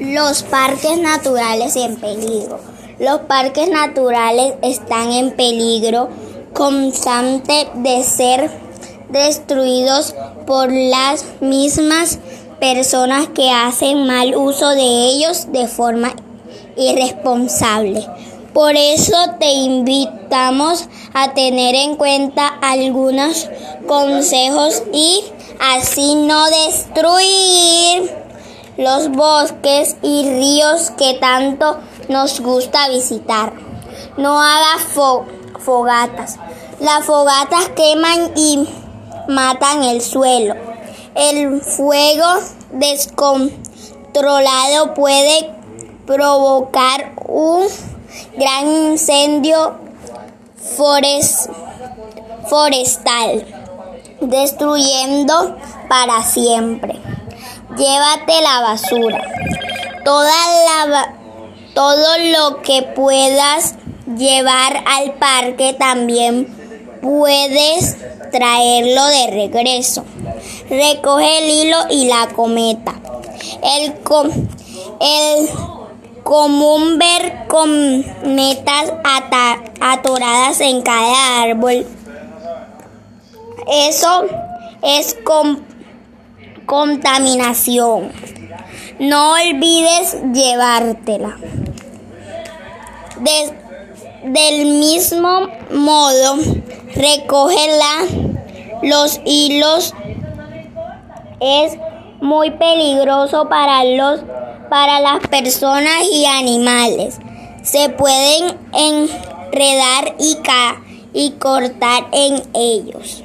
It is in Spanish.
Los parques naturales en peligro. Los parques naturales están en peligro constante de ser destruidos por las mismas personas que hacen mal uso de ellos de forma irresponsable. Por eso te invitamos a tener en cuenta algunos consejos y así no destruir los bosques y ríos que tanto nos gusta visitar. No hagas fogatas. Las fogatas queman y matan el suelo. El fuego descontrolado puede provocar un gran incendio forestal, destruyendo para siempre. Llévate la basura. Toda la, todo lo que puedas llevar al parque también puedes traerlo de regreso. Recoge el hilo y la cometa. El, el común ver cometas atoradas en cada árbol. Eso es contaminación. No olvides llevártela. del mismo modo, recógela los hilos. Es muy peligroso para los para las personas y animales. Se pueden enredar y, y cortar en ellos.